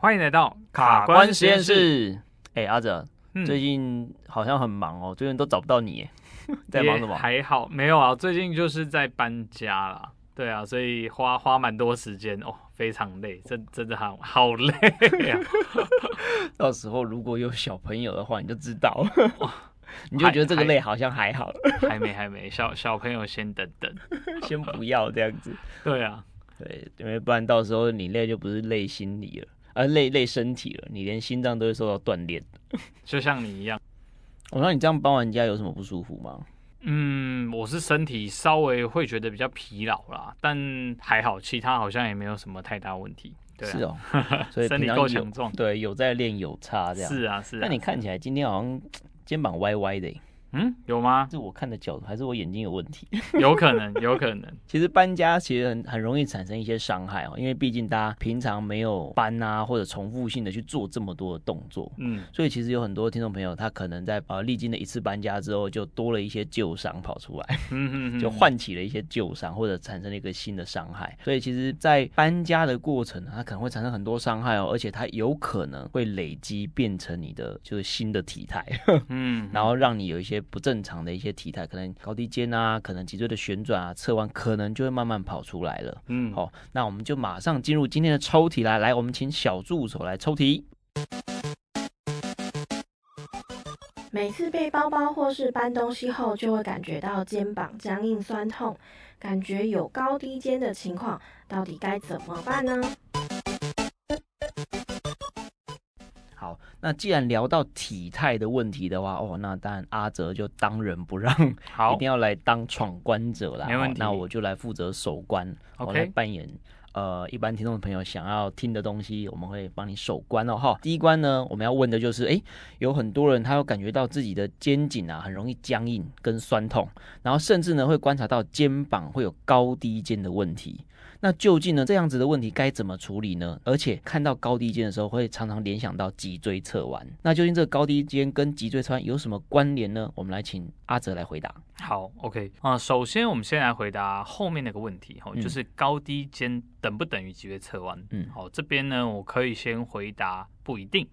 欢迎来到卡关实验室。哎、欸，阿泽、嗯，最近好像很忙哦，最近都找不到你，在忙什么？还好，没有啊，最近就是在搬家啦。对啊，所以花花蛮多时间哦，非常累，真真的好好累啊。到时候如果有小朋友的话，你就知道，你就觉得这个累好像还好。还，还没还没，小小朋友先等等，先不要这样子。对啊。对，因为不然到时候你累就不是累心理了，而、啊、累累身体了，你连心脏都会受到锻炼，就像你一样。我说你这样帮完家有什么不舒服吗？嗯，我是身体稍微会觉得比较疲劳啦，但还好，其他好像也没有什么太大问题。对啊、是哦，所以身体够强壮。对，有在练有差这样。是啊，是啊。那你看起来今天好像 肩膀歪歪的。嗯，有吗？是我看的角度，还是我眼睛有问题？有可能，有可能。其实搬家其实很很容易产生一些伤害哦，因为毕竟大家平常没有搬啊，或者重复性的去做这么多的动作，嗯，所以其实有很多听众朋友，他可能在呃历经了一次搬家之后，就多了一些旧伤跑出来，嗯嗯，就唤起了一些旧伤，或者产生了一个新的伤害。所以其实，在搬家的过程，它可能会产生很多伤害哦，而且它有可能会累积变成你的就是新的体态，嗯，然后让你有一些不正常的。一些体态可能高低肩啊，可能脊椎的旋转啊，侧弯可能就会慢慢跑出来了。嗯，好，那我们就马上进入今天的抽题来，来，我们请小助手来抽题。每次背包包或是搬东西后，就会感觉到肩膀僵硬酸痛，感觉有高低肩的情况，到底该怎么办呢？那既然聊到体态的问题的话，哦，那当然阿哲就当仁不让，好，一定要来当闯关者啦。没问题，那我就来负责守关我来扮演呃一般听众朋友想要听的东西，我们会帮你守关哦。哈，第一关呢，我们要问的就是，哎，有很多人他有感觉到自己的肩颈啊很容易僵硬跟酸痛，然后甚至呢会观察到肩膀会有高低肩的问题。那究竟呢，这样子的问题该怎么处理呢？而且看到高低肩的时候，会常常联想到脊椎侧弯。那究竟这个高低肩跟脊椎侧弯有什么关联呢？我们来请阿泽来回答。好，OK 啊、呃，首先我们先来回答后面那个问题哈、嗯，就是高低肩等不等于脊椎侧弯？嗯，好，这边呢，我可以先回答不一定。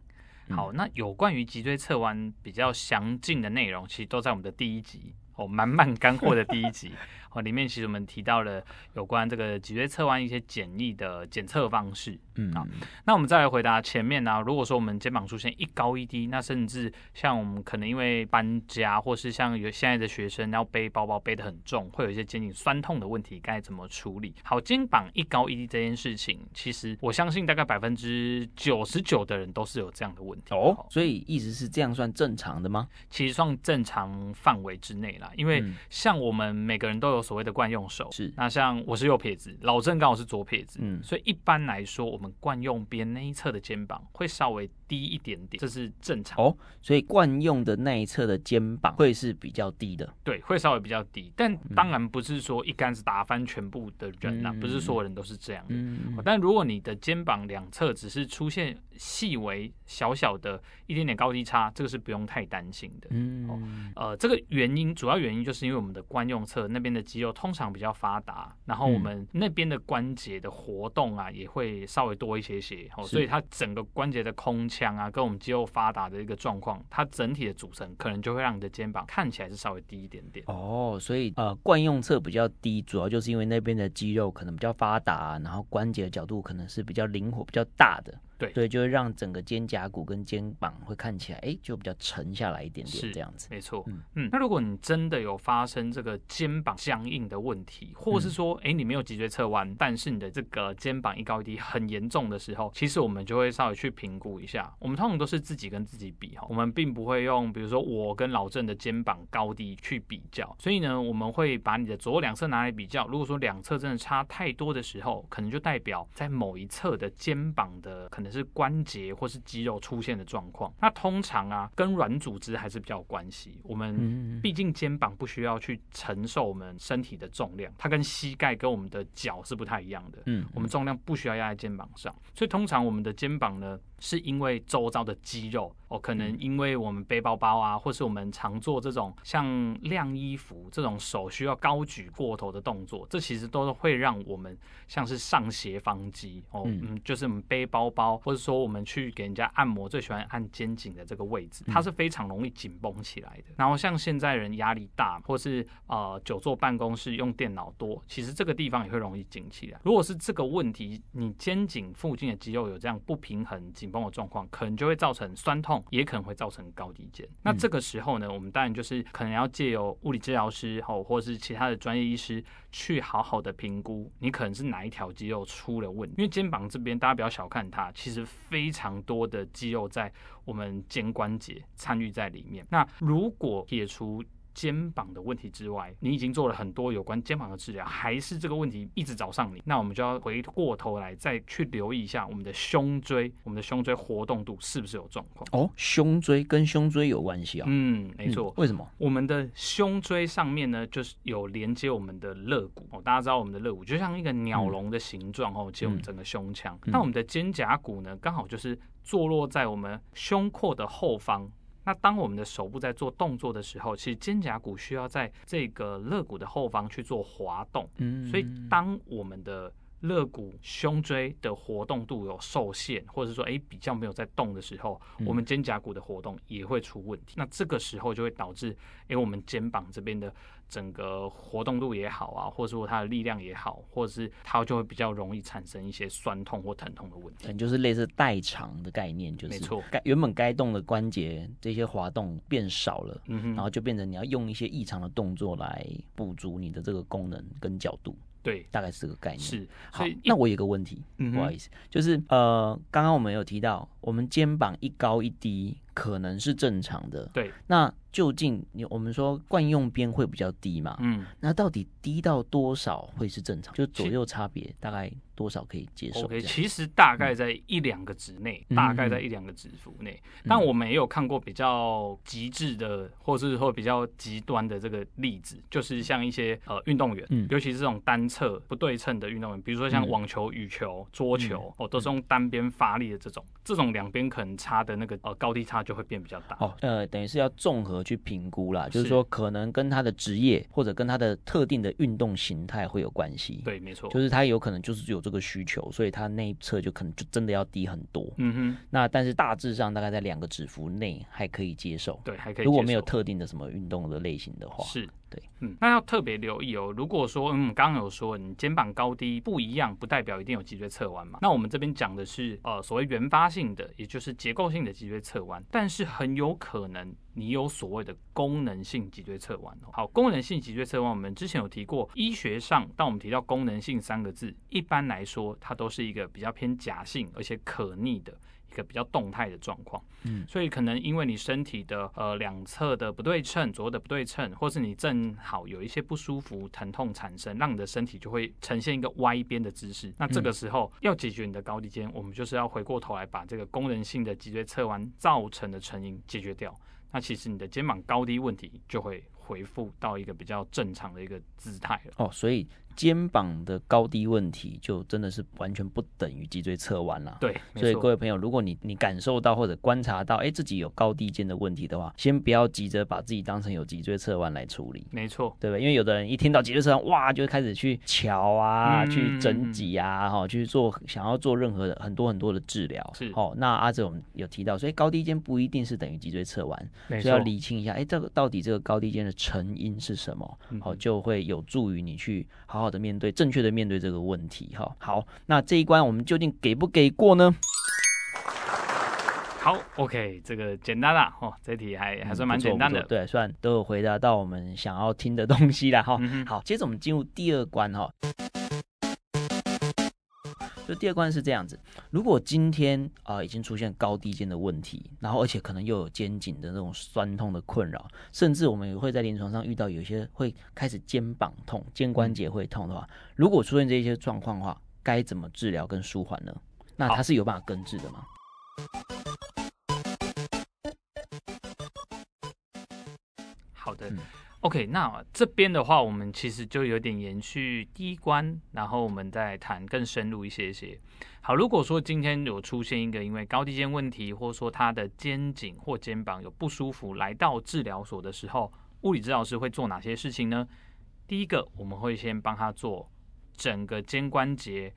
好，那有关于脊椎侧弯比较详尽的内容，其实都在我们的第一集哦，满满干货的第一集。哦，里面其实我们提到了有关这个脊椎侧弯一些简易的检测方式。嗯，好，那我们再来回答前面呢、啊。如果说我们肩膀出现一高一低，那甚至像我们可能因为搬家，或是像有现在的学生要背包包背得很重，会有一些肩颈酸痛的问题，该怎么处理？好，肩膀一高一低这件事情，其实我相信大概百分之九十九的人都是有这样的问题。哦，所以一直是这样算正常的吗？其实算正常范围之内啦，因为像我们每个人都有。所谓的惯用手是，那像我是右撇子，老郑刚好是左撇子，嗯，所以一般来说，我们惯用边那一侧的肩膀会稍微低一点点，这是正常哦。所以惯用的那一侧的肩膀会是比较低的，对，会稍微比较低。但当然不是说一竿子打翻全部的人呐、啊嗯，不是所有人都是这样的。嗯、但如果你的肩膀两侧只是出现细微小小的一点点高低差，这个是不用太担心的。嗯，哦，呃，这个原因主要原因就是因为我们的惯用侧那边的肌肉通常比较发达，然后我们那边的关节的活动啊也会稍微多一些些，哦，所以它整个关节的空腔啊跟我们肌肉发达的一个状况，它整体的组成可能就会让你的肩膀看起来是稍微低一点点。哦，所以呃惯用侧比较低，主要就是因为那边的肌肉可能比较发达，然后关节的角度可能是比较灵活、比较大的。对，对就会让整个肩胛骨跟肩膀会看起来，哎，就比较沉下来一点点，这样子。没错，嗯嗯。那如果你真的有发生这个肩膀僵硬的问题，或是说，哎，你没有脊椎侧弯，但是你的这个肩膀一高一低很严重的时候，其实我们就会稍微去评估一下。我们通常都是自己跟自己比哈，我们并不会用，比如说我跟老郑的肩膀高低去比较。所以呢，我们会把你的左右两侧拿来比较。如果说两侧真的差太多的时候，可能就代表在某一侧的肩膀的可能。是关节或是肌肉出现的状况，那通常啊跟软组织还是比较有关系。我们毕竟肩膀不需要去承受我们身体的重量，它跟膝盖跟我们的脚是不太一样的。嗯，我们重量不需要压在肩膀上，所以通常我们的肩膀呢。是因为周遭的肌肉哦，可能因为我们背包包啊，或是我们常做这种像晾衣服这种手需要高举过头的动作，这其实都会让我们像是上斜方肌哦，嗯，就是我们背包包，或者说我们去给人家按摩，最喜欢按肩颈的这个位置，它是非常容易紧绷起来的。然后像现在人压力大，或是呃久坐办公室用电脑多，其实这个地方也会容易紧起来。如果是这个问题，你肩颈附近的肌肉有这样不平衡、紧绷的状况，可能就会造成酸痛，也可能会造成高低肩。那这个时候呢，我们当然就是可能要借由物理治疗师哦，或者是其他的专业医师去好好的评估，你可能是哪一条肌肉出了问题。因为肩膀这边大家不要小看它，其实非常多的肌肉在我们肩关节参与在里面。那如果撇除肩膀的问题之外，你已经做了很多有关肩膀的治疗，还是这个问题一直找上你，那我们就要回过头来再去留意一下我们的胸椎，我们的胸椎活动度是不是有状况？哦，胸椎跟胸椎有关系啊？嗯，没错。为什么？我们的胸椎上面呢，就是有连接我们的肋骨哦。大家知道我们的肋骨就像一个鸟笼的形状哦，接我们整个胸腔。那、嗯、我们的肩胛骨呢，刚好就是坐落在我们胸廓的后方。那当我们的手部在做动作的时候，其实肩胛骨需要在这个肋骨的后方去做滑动。嗯，所以当我们的肋骨、胸椎的活动度有受限，或者是说诶比较没有在动的时候，我们肩胛骨的活动也会出问题。那这个时候就会导致诶我们肩膀这边的。整个活动度也好啊，或者说它的力量也好，或者是它就会比较容易产生一些酸痛或疼痛的问题。嗯，就是类似代偿的概念，就是没错，该原本该动的关节这些滑动变少了，嗯哼，然后就变成你要用一些异常的动作来补足你的这个功能跟角度。对，大概是这个概念。是，好，那我有个问题，嗯，不好意思，就是呃，刚刚我们有提到，我们肩膀一高一低可能是正常的。对，那。究竟你我们说惯用边会比较低嘛？嗯，那到底低到多少会是正常？就左右差别大概多少可以接受？OK，其实大概在一两个值内，嗯、大概在一两个指幅内。嗯、但我们也有看过比较极致的，或者是说比较极端的这个例子，就是像一些呃运动员，嗯、尤其是这种单侧不对称的运动员，比如说像网球、羽球、桌球，嗯、哦，都是用单边发力的这种，这种两边可能差的那个呃高低差就会变比较大。哦，呃，等于是要综合。去评估啦，就是说可能跟他的职业或者跟他的特定的运动形态会有关系。对，没错，就是他有可能就是有这个需求，所以他那一侧就可能就真的要低很多。嗯哼，那但是大致上大概在两个指幅内还可以接受。对，还可以。如果没有特定的什么运动的类型的话，是。对，嗯，那要特别留意哦。如果说，嗯，刚刚有说你肩膀高低不一样，不代表一定有脊椎侧弯嘛。那我们这边讲的是，呃，所谓原发性的，也就是结构性的脊椎侧弯，但是很有可能你有所谓的功能性脊椎侧弯哦。好，功能性脊椎侧弯，我们之前有提过，医学上当我们提到功能性三个字，一般来说它都是一个比较偏假性而且可逆的。一个比较动态的状况，嗯，所以可能因为你身体的呃两侧的不对称，左右的不对称，或是你正好有一些不舒服、疼痛产生，让你的身体就会呈现一个歪边的姿势。那这个时候要解决你的高低肩，我们就是要回过头来把这个功能性的脊椎侧弯造成的成因解决掉。那其实你的肩膀高低问题就会恢复到一个比较正常的一个姿态了。哦，所以。肩膀的高低问题，就真的是完全不等于脊椎侧弯了。对，所以各位朋友，如果你你感受到或者观察到，哎，自己有高低肩的问题的话，先不要急着把自己当成有脊椎侧弯来处理。没错，对不对？因为有的人一听到脊椎侧弯，哇，就开始去瞧啊，嗯、去整脊啊，哈，去做想要做任何的很多很多的治疗。是，哦，那阿哲我们有提到，所以高低肩不一定是等于脊椎侧弯，所以要理清一下，哎，这个到底这个高低肩的成因是什么？好，就会有助于你去好好的面对正确的。面对这个问题，哈，好，那这一关我们究竟给不给过呢？好，OK，这个简单啦，哦，这题还还算蛮简单的，嗯，对，算都有回答到我们想要听的东西啦，哈，嗯，好，接着我们进入第二关，哈。就第二关是这样子，如果今天啊、呃、已经出现高低肩的问题，然后而且可能又有肩颈的那种酸痛的困扰，甚至我们也会在临床上遇到有些会开始肩膀痛、肩关节会痛的话，如果出现这些状况的话，该怎么治疗跟舒缓呢？那它是有办法根治的吗？好的。嗯 OK，那这边的话，我们其实就有点延续第一关，然后我们再谈更深入一些些。好，如果说今天有出现一个因为高低肩问题，或者说他的肩颈或肩膀有不舒服，来到治疗所的时候，物理治疗师会做哪些事情呢？第一个，我们会先帮他做整个肩关节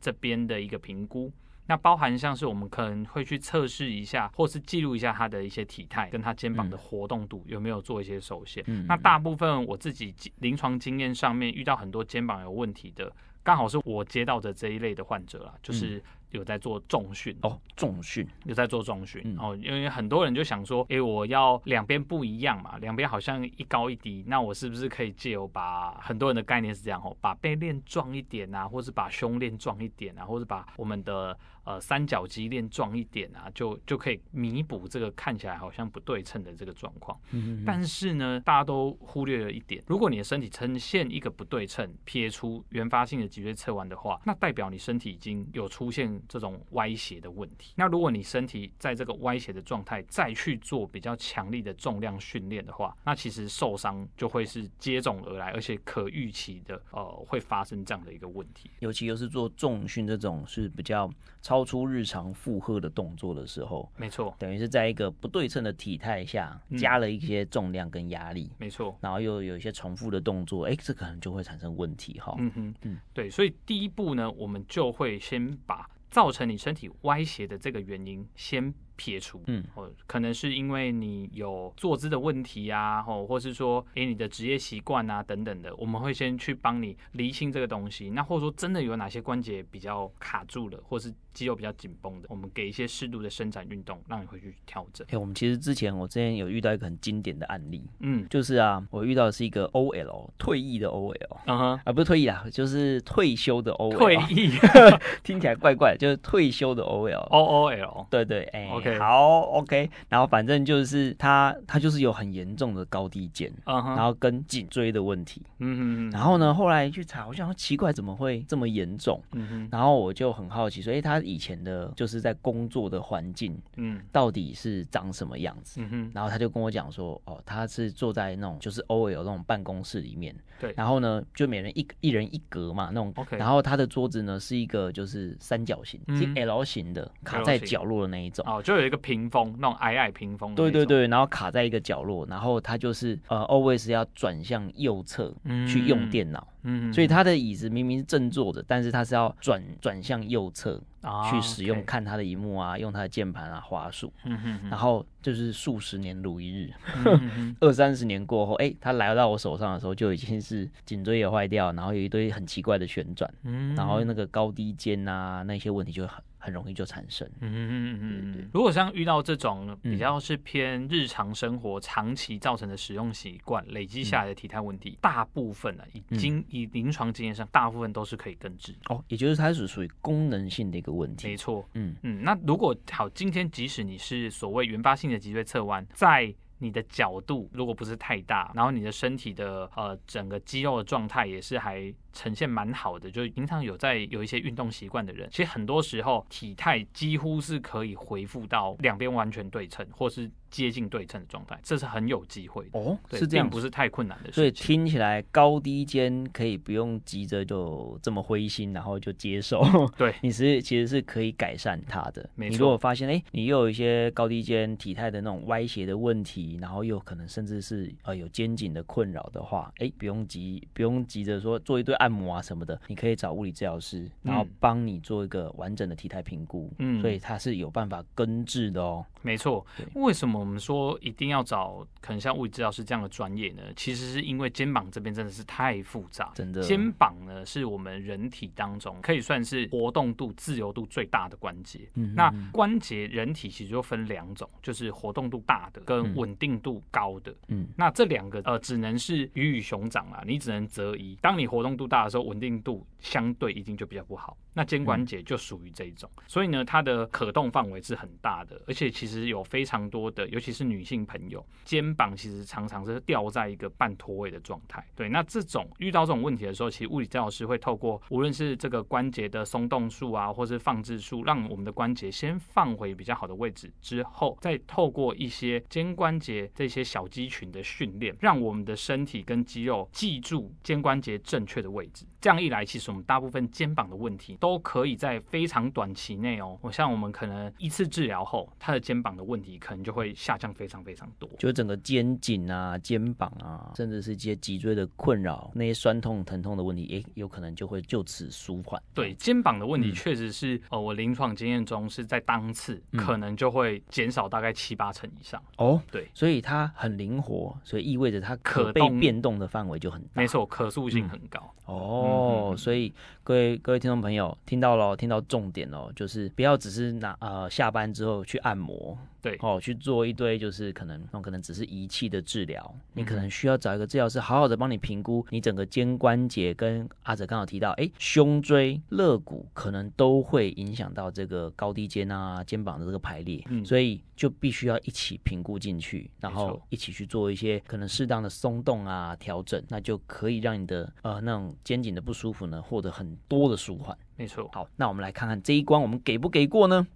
这边的一个评估。那包含像是我们可能会去测试一下，或是记录一下他的一些体态，跟他肩膀的活动度有没有做一些受限。嗯，那大部分我自己临床经验上面遇到很多肩膀有问题的，刚好是我接到的这一类的患者啦，就是。有在做重训哦，重训有在做重训、嗯、哦，因为很多人就想说，哎、欸，我要两边不一样嘛，两边好像一高一低，那我是不是可以借由把很多人的概念是这样哦，把背练壮一点啊，或是把胸练壮一点啊，或是把我们的呃三角肌练壮一点啊，就就可以弥补这个看起来好像不对称的这个状况。嗯，但是呢，大家都忽略了一点，如果你的身体呈现一个不对称，撇出原发性的脊椎侧弯的话，那代表你身体已经有出现。这种歪斜的问题，那如果你身体在这个歪斜的状态，再去做比较强力的重量训练的话，那其实受伤就会是接踵而来，而且可预期的，呃，会发生这样的一个问题。尤其又是做重训这种是比较超出日常负荷的动作的时候，没错，等于是在一个不对称的体态下加了一些重量跟压力，没错，然后又有一些重复的动作，哎，这可能就会产生问题哈。嗯哼，嗯，对，所以第一步呢，我们就会先把。造成你身体歪斜的这个原因，先撇除，嗯，哦，可能是因为你有坐姿的问题啊，或或是说，诶，你的职业习惯啊，等等的，我们会先去帮你厘清这个东西。那或者说，真的有哪些关节比较卡住了，或是肌肉比较紧绷的，我们给一些适度的伸展运动，让你回去调整。哎，我们其实之前我之前有遇到一个很经典的案例，嗯，就是啊，我遇到的是一个 OL 退役的 OL，啊，不是退役啊，就是退休的 OL，退役 听起来怪怪，就是退休的 OL，O O L，对对，哎，OK。好，OK，然后反正就是他，他就是有很严重的高低肩，uh huh. 然后跟颈椎的问题，嗯哼、uh，huh. 然后呢，后来去查，我想说奇怪，怎么会这么严重？嗯哼、uh，huh. 然后我就很好奇所以，他以前的就是在工作的环境，嗯，到底是长什么样子？嗯哼、uh，huh. 然后他就跟我讲说，哦，他是坐在那种就是 OL 那种办公室里面，对，然后呢，就每人一一人一格嘛，那种，OK，然后他的桌子呢是一个就是三角形，是 L 型的，卡在角落的那一种，哦，就有一个屏风，那种矮矮屏风。对对对，然后卡在一个角落，然后他就是呃，always 要转向右侧去用电脑。嗯，所以他的椅子明明是正坐着，但是他是要转转向右侧去使用，看他的荧幕啊，用他的键盘啊，滑鼠。嗯哼，然后就是数十年如一日，二三十年过后，哎，他来到我手上的时候，就已经是颈椎也坏掉，然后有一堆很奇怪的旋转，然后那个高低肩啊那些问题就很。容易就产生。嗯嗯嗯嗯嗯。如果像遇到这种比较是偏日常生活长期造成的使用习惯累积下来的体态问题，大部分呢，已经以临床经验上，大部分都是可以根治。哦，也就是它是属于功能性的一个问题。没错。嗯嗯。那如果好，今天即使你是所谓原发性的脊椎侧弯，在你的角度如果不是太大，然后你的身体的呃整个肌肉的状态也是还。呈现蛮好的，就是平常有在有一些运动习惯的人，其实很多时候体态几乎是可以恢复到两边完全对称，或是接近对称的状态，这是很有机会的哦。是这样，不是太困难的事情。所以听起来高低肩可以不用急着就这么灰心，然后就接受。对，你是其实是可以改善它的。没错。你如果发现哎、欸，你又有一些高低肩体态的那种歪斜的问题，然后又可能甚至是呃有肩颈的困扰的话，哎、欸，不用急，不用急着说做一堆按摩啊什么的，你可以找物理治疗师，然后帮你做一个完整的体态评估。嗯，所以它是有办法根治的哦。没错。为什么我们说一定要找可能像物理治疗师这样的专业呢？其实是因为肩膀这边真的是太复杂。真的，肩膀呢是我们人体当中可以算是活动度、自由度最大的关节。嗯，那关节人体其实就分两种，就是活动度大的跟稳定度高的。嗯，那这两个呃只能是鱼与熊掌啊，你只能择一。当你活动度大的时候，稳定度相对一定就比较不好。那肩关节就属于这一种，所以呢，它的可动范围是很大的，而且其实有非常多的尤其是女性朋友，肩膀其实常常是吊在一个半脱位的状态。对，那这种遇到这种问题的时候，其实物理治疗师会透过无论是这个关节的松动术啊，或是放置术，让我们的关节先放回比较好的位置，之后再透过一些肩关节这些小肌群的训练，让我们的身体跟肌肉记住肩关节正确的位置。这样一来，其实我们大部分肩膀的问题都可以在非常短期内哦，我像我们可能一次治疗后，他的肩膀的问题可能就会下降非常非常多，就整个肩颈啊、肩膀啊，甚至是一些脊椎的困扰，那些酸痛、疼痛的问题，也有可能就会就此舒缓。对，肩膀的问题确实是，呃，我临床经验中是在当次可能就会减少大概七八成以上。哦，对，所以它很灵活，所以意味着它可被变动的范围就很大。没错，可塑性很高。哦，所以各位各位听众朋友听到了，听到重点哦，就是不要只是拿呃下班之后去按摩。对。哦，去做一堆就是可能，那可能只是仪器的治疗，你可能需要找一个治疗师，好好的帮你评估你整个肩关节跟阿哲刚好提到，哎，胸椎、肋骨可能都会影响到这个高低肩啊、肩膀的这个排列，嗯，所以就必须要一起评估进去，然后一起去做一些可能适当的松动啊、调整，那就可以让你的呃那种肩颈的不舒服呢获得很多的舒缓。没错，好，那我们来看看这一关我们给不给过呢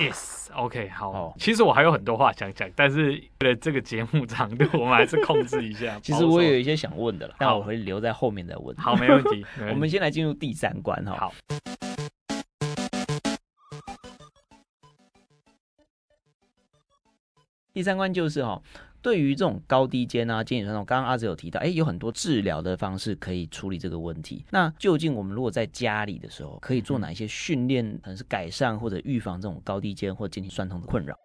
？Yes，OK，okay，好。Oh. 其实我还有很多话想讲，但是为了这个节目长度，我们还是控制一下。其实我有一些想问的了，但我会留在后面再问。好，没问题。我们先来进入第三关哈。好。第三关就是哈。对于这种高低肩啊、肩颈酸痛，刚刚阿泽有提到，哎，有很多治疗的方式可以处理这个问题。那究竟我们如果在家里的时候，可以做哪一些训练，可能是改善或者预防这种高低肩或肩颈酸痛的困扰？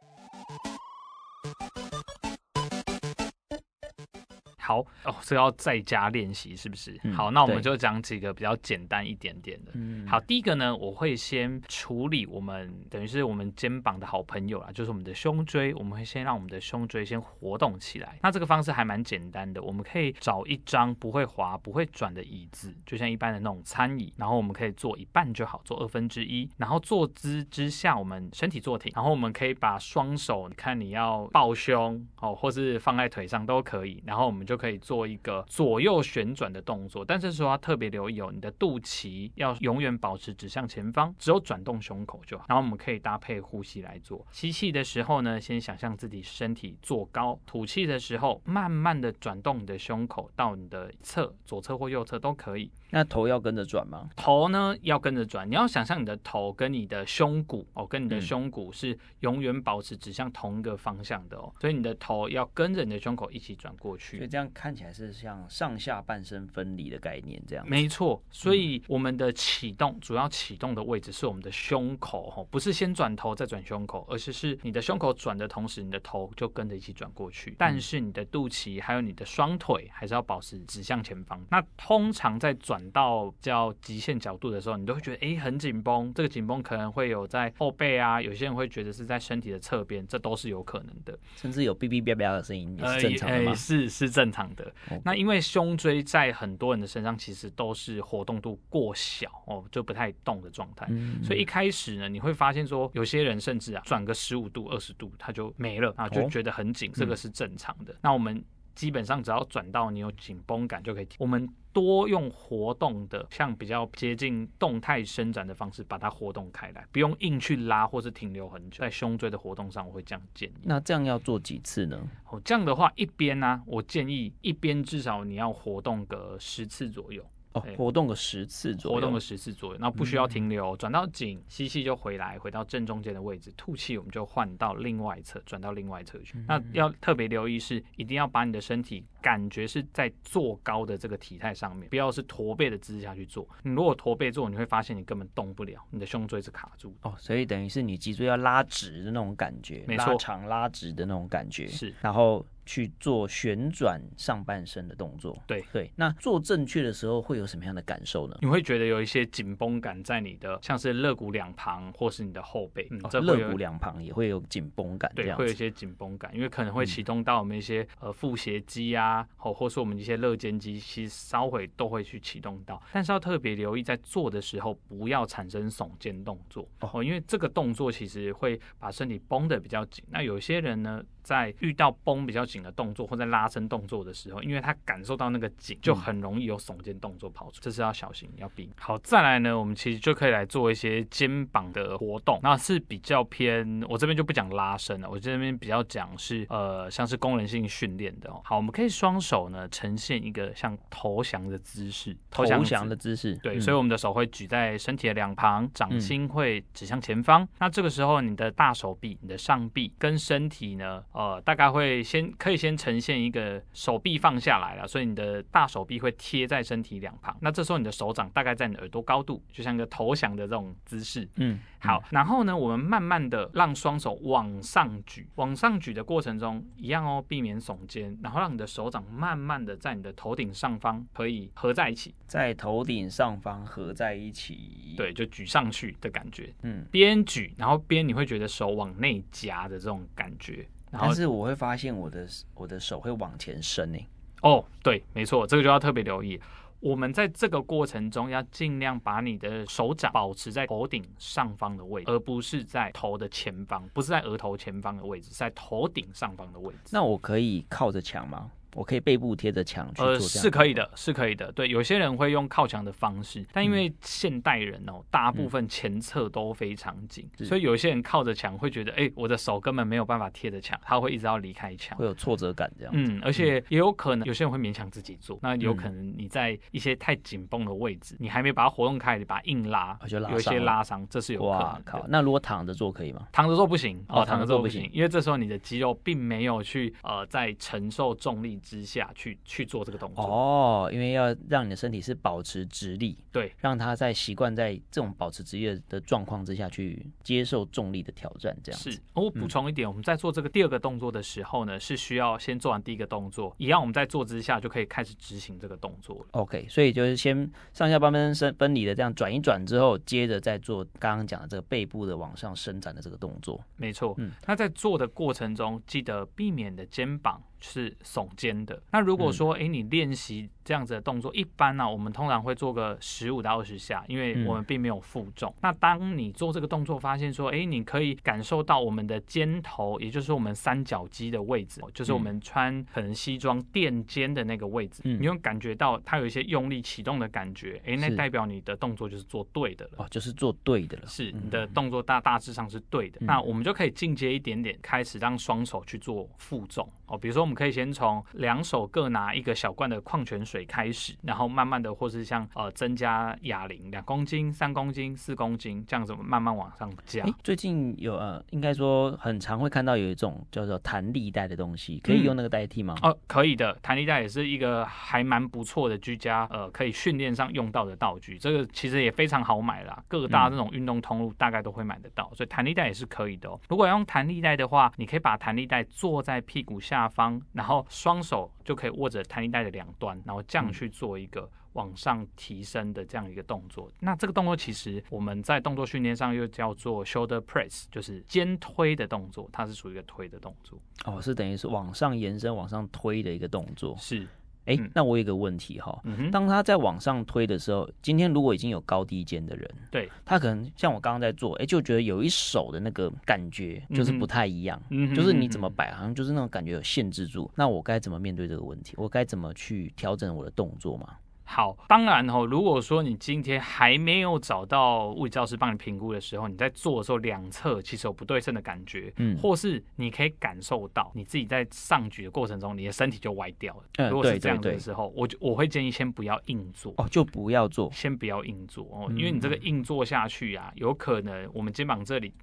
好哦，这要在家练习是不是？嗯、好，那我们就讲几个比较简单一点点的。嗯、好，第一个呢，我会先处理我们等于是我们肩膀的好朋友啦，就是我们的胸椎。我们会先让我们的胸椎先活动起来。那这个方式还蛮简单的，我们可以找一张不会滑、不会转的椅子，就像一般的那种餐椅，然后我们可以坐一半就好，坐二分之一。然后坐姿之下，我们身体坐挺，然后我们可以把双手，你看你要抱胸哦，或是放在腿上都可以。然后我们就就可以做一个左右旋转的动作，但是说要特别留意哦，你的肚脐要永远保持指向前方，只有转动胸口就好。然后我们可以搭配呼吸来做，吸气的时候呢，先想象自己身体坐高，吐气的时候，慢慢的转动你的胸口到你的侧，左侧或右侧都可以。那头要跟着转吗？头呢要跟着转，你要想象你的头跟你的胸骨哦，跟你的胸骨是永远保持指向同一个方向的哦，所以你的头要跟着你的胸口一起转过去。所以这样看起来是像上下半身分离的概念，这样。没错，所以我们的启动、嗯、主要启动的位置是我们的胸口哦，不是先转头再转胸口，而是是你的胸口转的同时，你的头就跟着一起转过去。但是你的肚脐还有你的双腿还是要保持指向前方。那通常在转到较极限角度的时候，你都会觉得哎很紧绷，这个紧绷可能会有在后背啊，有些人会觉得是在身体的侧边，这都是有可能的，甚至有哔哔哔哔的声音也是正常的吗？呃、是是正常的。那因为胸椎在很多人的身上其实都是活动度过小哦，就不太动的状态，嗯、所以一开始呢，你会发现说有些人甚至啊转个十五度、二十度他就没了啊，就觉得很紧，哦、这个是正常的。嗯、那我们。基本上只要转到你有紧绷感就可以。我们多用活动的，像比较接近动态伸展的方式，把它活动开来，不用硬去拉或是停留很久。在胸椎的活动上，我会这样建议。那这样要做几次呢？哦，这样的话，一边呢、啊，我建议一边至少你要活动个十次左右。哦，活动个十次左右，活动个十次左右，那不需要停留，转、嗯、到紧，吸气就回来，回到正中间的位置，吐气我们就换到另外一侧，转到另外一侧去。嗯、那要特别留意是，一定要把你的身体感觉是在坐高的这个体态上面，不要是驼背的姿势下去做。你如果驼背做，你会发现你根本动不了，你的胸椎是卡住。哦，所以等于是你脊椎要拉直的那种感觉，没错，拉长拉直的那种感觉。是，然后。去做旋转上半身的动作。对对，那做正确的时候会有什么样的感受呢？你会觉得有一些紧绷感在你的，像是肋骨两旁或是你的后背。嗯，这肋骨两旁也会有紧绷感。对，会有一些紧绷感，因为可能会启动到我们一些呃腹斜肌啊，或或是我们一些肋间肌，其实稍微都会去启动到。但是要特别留意，在做的时候不要产生耸肩动作哦，因为这个动作其实会把身体绷得比较紧。那有些人呢，在遇到绷比较紧的动作或在拉伸动作的时候，因为他感受到那个紧，就很容易有耸肩动作跑出，这是要小心要避。好，再来呢，我们其实就可以来做一些肩膀的活动，那是比较偏，我这边就不讲拉伸了，我这边比较讲是呃，像是功能性训练的哦。好，我们可以双手呢呈现一个像投降的姿势，投降的姿势，对，所以我们的手会举在身体的两旁，掌心会指向前方。那这个时候，你的大手臂、你的上臂跟身体呢，呃，大概会先可以先呈现一个手臂放下来了，所以你的大手臂会贴在身体两旁。那这时候你的手掌大概在你耳朵高度，就像一个投降的这种姿势。嗯，好。然后呢，我们慢慢的让双手往上举，往上举的过程中一样哦，避免耸肩，然后让你的手掌慢慢的在你的头顶上方可以合在一起，在头顶上方合在一起。对，就举上去的感觉。嗯，边举然后边你会觉得手往内夹的这种感觉。但是我会发现我的我的手会往前伸诶。哦，对，没错，这个就要特别留意。我们在这个过程中要尽量把你的手掌保持在头顶上方的位置，而不是在头的前方，不是在额头前方的位置，是在头顶上方的位置。那我可以靠着墙吗？我可以背部贴着墙去做这样，呃，是可以的，是可以的。对，有些人会用靠墙的方式，但因为现代人哦，大部分前侧都非常紧，嗯，所以有些人靠着墙会觉得，哎，欸，我的手根本没有办法贴着墙，他会一直要离开墙，会有挫折感这样。嗯，而且也有可能有些人会勉强自己做，那有可能你在一些太紧绷的位置，你还没把它活动开，你把它硬拉，就拉有一些拉伤，这是有可能。哇靠！那如果躺着做可以吗？躺着做不行哦，躺着做不行，因为这时候你的肌肉并没有去呃在承受重力之下去。去做这个动作哦，因为要让你的身体是保持直立，对，让他在习惯在这种保持直立的状况之下去接受重力的挑战，这样是。我补充一点，嗯，我们在做这个第二个动作的时候呢，是需要先做完第一个动作，一样我们在坐姿下就可以开始执行这个动作了。OK，所以就是先上下半身分离的这样转一转之后，接着再做刚刚讲的这个背部的往上伸展的这个动作。没错，嗯，那在做的过程中，记得避免的肩膀。是耸肩的。那如果说，哎、嗯，你练习这样子的动作，一般呢、啊，我们通常会做个十五到二十下，因为我们并没有负重、嗯。那当你做这个动作，发现说，哎，你可以感受到我们的肩头，也就是我们三角肌的位置，就是我们穿可能西装垫肩的那个位置，嗯、你会感觉到它有一些用力启动的感觉，哎，那代表你的动作就是做对的了。哦，就是做对的了。是，你的动作大大致上是对的。嗯、那我们就可以进阶一点点，开始让双手去做负重。哦，比如说我们可以先从两手各拿一个小罐的矿泉水开始，然后慢慢的，或是像呃增加哑铃两公斤、三公斤、四公斤这样子慢慢往上加。欸、最近有呃，应该说很常会看到有一种叫做弹力带的东西，可以用那个代替吗？嗯、哦，可以的，弹力带也是一个还蛮不错的居家呃可以训练上用到的道具。这个其实也非常好买啦，各大这种运动通路大概都会买得到，所以弹力带也是可以的哦。如果要用弹力带的话，你可以把弹力带坐在屁股。下方，然后双手就可以握着弹力带的两端，然后这样去做一个往上提升的这样一个动作。那这个动作其实我们在动作训练上又叫做 shoulder press，就是肩推的动作，它是属于一个推的动作。哦，是等于是往上延伸、往上推的一个动作。是。哎、欸，那我有一个问题哈、嗯，当他在往上推的时候，今天如果已经有高低肩的人，对，他可能像我刚刚在做，哎、欸，就觉得有一手的那个感觉就是不太一样，嗯、就是你怎么摆，好像就是那种感觉有限制住。那我该怎么面对这个问题？我该怎么去调整我的动作吗？好，当然哦，如果说你今天还没有找到物理治疗师帮你评估的时候，你在做的时候两侧其实有不对称的感觉，嗯，或是你可以感受到你自己在上举的过程中，你的身体就歪掉了。嗯，如果是这样子的时候，我就我会建议先不要硬做哦，就不要做，先不要硬做哦，因为你这个硬做下去啊，有可能我们肩膀这里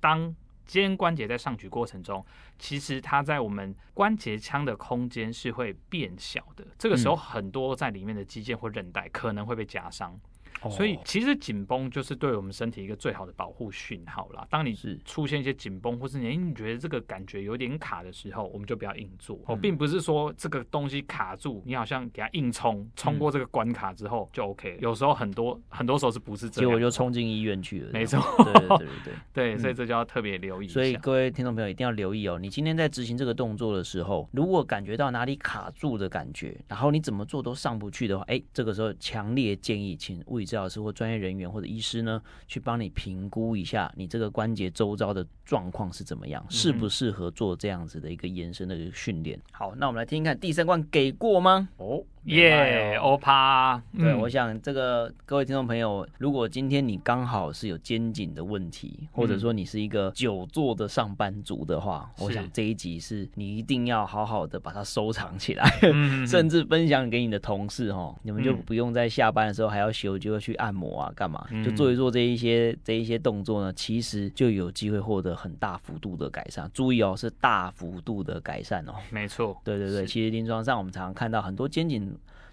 当。肩关节在上举过程中，其实它在我们关节腔的空间是会变小的。这个时候，很多在里面的肌腱或韧带可能会被夹伤。所以其实紧绷就是对我们身体一个最好的保护讯号啦。当你是出现一些紧绷，或是你你觉得这个感觉有点卡的时候，我们就不要硬做。哦，并不是说这个东西卡住，你好像给它硬冲，冲过这个关卡之后就 OK。有时候很多很多时候是不是这样？结果就冲进医院去了。没错，对对对对对，对，所以这就要特别留意。所以各位听众朋友一定要留意哦，你今天在执行这个动作的时候，如果感觉到哪里卡住的感觉，然后你怎么做都上不去的话，哎，这个时候强烈建议请物理治疗师或专业人员或者医师呢，去帮你评估一下你这个关节周遭的状况是怎么样，适不适合做这样子的一个延伸的一个训练。好，那我们来听听看第三关给过吗？哦。耶，欧趴！对，我想这个各位听众朋友，如果今天你刚好是有肩颈的问题，或者说你是一个久坐的上班族的话，我想这一集是你一定要好好的把它收藏起来，甚至分享给你的同事哦，你们就不用在下班的时候还要休，就要去按摩啊，干嘛？就做一做这一些这一些动作呢，其实就有机会获得很大幅度的改善。注意哦，是大幅度的改善哦。没错，对对对，其实临床上我们常常看到很多肩颈。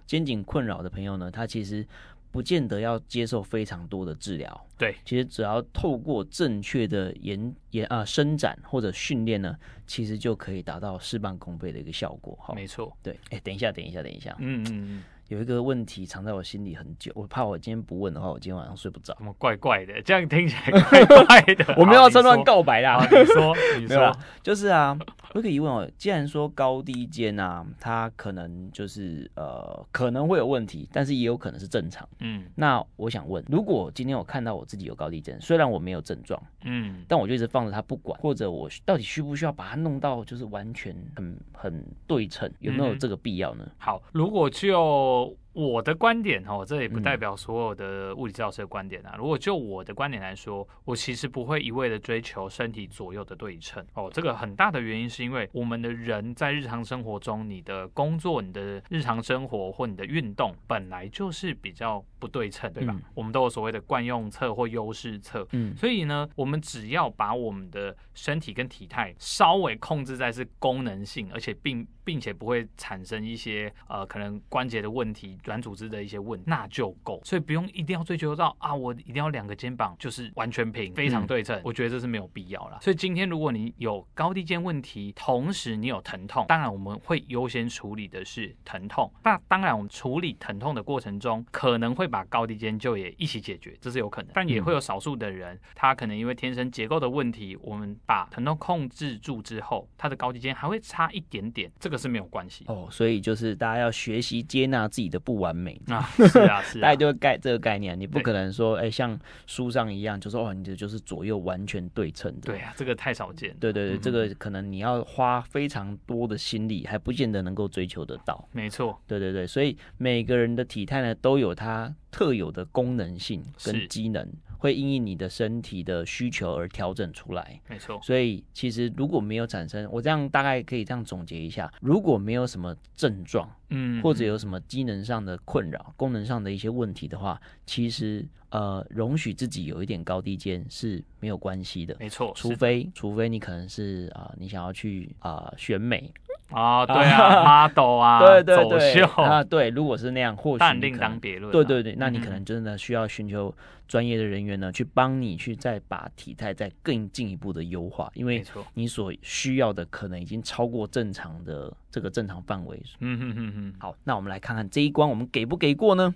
肩颈困扰的朋友呢，他其实不见得要接受非常多的治疗。对，其实只要透过正确的延延啊伸展或者训练呢，其实就可以达到事半功倍的一个效果。哈，没错。对，哎、欸，等一下，等一下，等一下。嗯嗯嗯。有一个问题藏在我心里很久，我怕我今天不问的话，我今天晚上睡不着。怎么怪怪的？这样听起来怪怪的。我没有趁乱告白啦。你说，你说，就是啊，我有个疑问哦。既然说高低肩啊，它可能就是呃可能会有问题，但是也有可能是正常。嗯，那我想问，如果今天我看到我自己有高低肩，虽然我没有症状，嗯，但我就一直放着它不管，或者我到底需不需要把它弄到就是完全很很对称，有没有这个必要呢？嗯、好，如果就 well 我的观点哦，这也不代表所有的物理治疗师的观点啊。如果就我的观点来说，我其实不会一味的追求身体左右的对称哦。这个很大的原因是因为我们的人在日常生活中，你的工作、你的日常生活或你的运动本来就是比较不对称，对吧？嗯、我们都有所谓的惯用侧或优势侧，嗯，所以呢，我们只要把我们的身体跟体态稍微控制在是功能性，而且并并且不会产生一些呃可能关节的问题。软组织的一些问题，那就够，所以不用一定要追求到啊，我一定要两个肩膀就是完全平，非常对称。嗯、我觉得这是没有必要了。所以今天如果你有高低肩问题，同时你有疼痛，当然我们会优先处理的是疼痛。那当然我们处理疼痛的过程中，可能会把高低肩就也一起解决，这是有可能。但也会有少数的人，他可能因为天生结构的问题，我们把疼痛控制住之后，他的高低肩还会差一点点，这个是没有关系哦。所以就是大家要学习接纳自己的。不完美啊，是啊，是啊，大概就概这个概念，你不可能说，哎、欸，像书上一样，就说哦，你这就是左右完全对称的。对啊，这个太少见。对对对，嗯、这个可能你要花非常多的心力，还不见得能够追求得到。没错。对对对，所以每个人的体态呢，都有它特有的功能性跟机能。会因应你的身体的需求而调整出来，没错。所以其实如果没有产生，我这样大概可以这样总结一下：如果没有什么症状，嗯，或者有什么机能上的困扰、功能上的一些问题的话，其实呃，容许自己有一点高低肩是没有关系的，没错。除非除非你可能是啊、呃，你想要去啊、呃、选美。啊，对啊，model 啊，对 对对，秀啊，对，如果是那样，或许但另当别论。对对对，那你可能真的需要寻求专业的人员呢，去帮你去再把体态再更进一步的优化，因为你所需要的可能已经超过正常的这个正常范围。嗯哼哼哼。好，那我们来看看这一关我们给不给过呢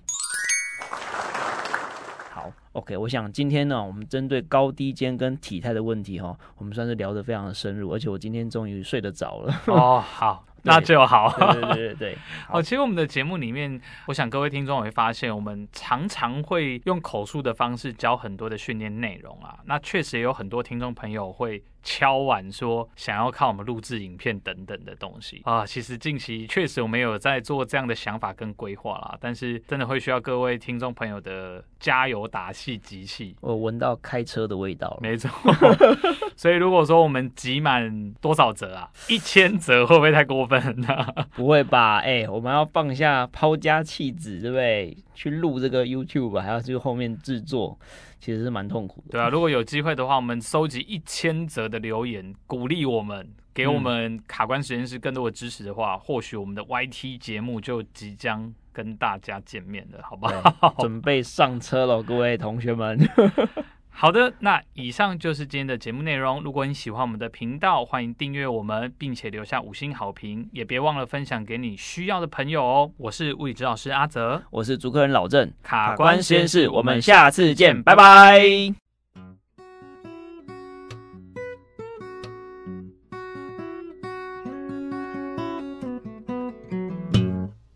？OK，我想今天呢，我们针对高低肩跟体态的问题哈，我们算是聊得非常的深入，而且我今天终于睡得着了。哦，好。那就好，对对对对。哦，其实我们的节目里面，我想各位听众会发现，我们常常会用口述的方式教很多的训练内容啊。那确实也有很多听众朋友会敲碗说，想要看我们录制影片等等的东西啊。其实近期确实我们有在做这样的想法跟规划啦，但是真的会需要各位听众朋友的加油打气集气。我闻到开车的味道，没错。所以如果说我们集满多少折啊？一千折会不会太过分？不会吧？哎、欸，我们要放下抛家弃子，对不对？去录这个 YouTube，还要去后面制作，其实是蛮痛苦的。对啊，如果有机会的话，我们收集一千则的留言，鼓励我们。给我们卡关实验室更多的支持的话，嗯、或许我们的 YT 节目就即将跟大家见面了，好不好？准备上车了，各位同学们。好的，那以上就是今天的节目内容。如果你喜欢我们的频道，欢迎订阅我们，并且留下五星好评，也别忘了分享给你需要的朋友哦。我是物理指导师阿泽，我是主客人老郑，卡关实验室，我们下次见，拜拜。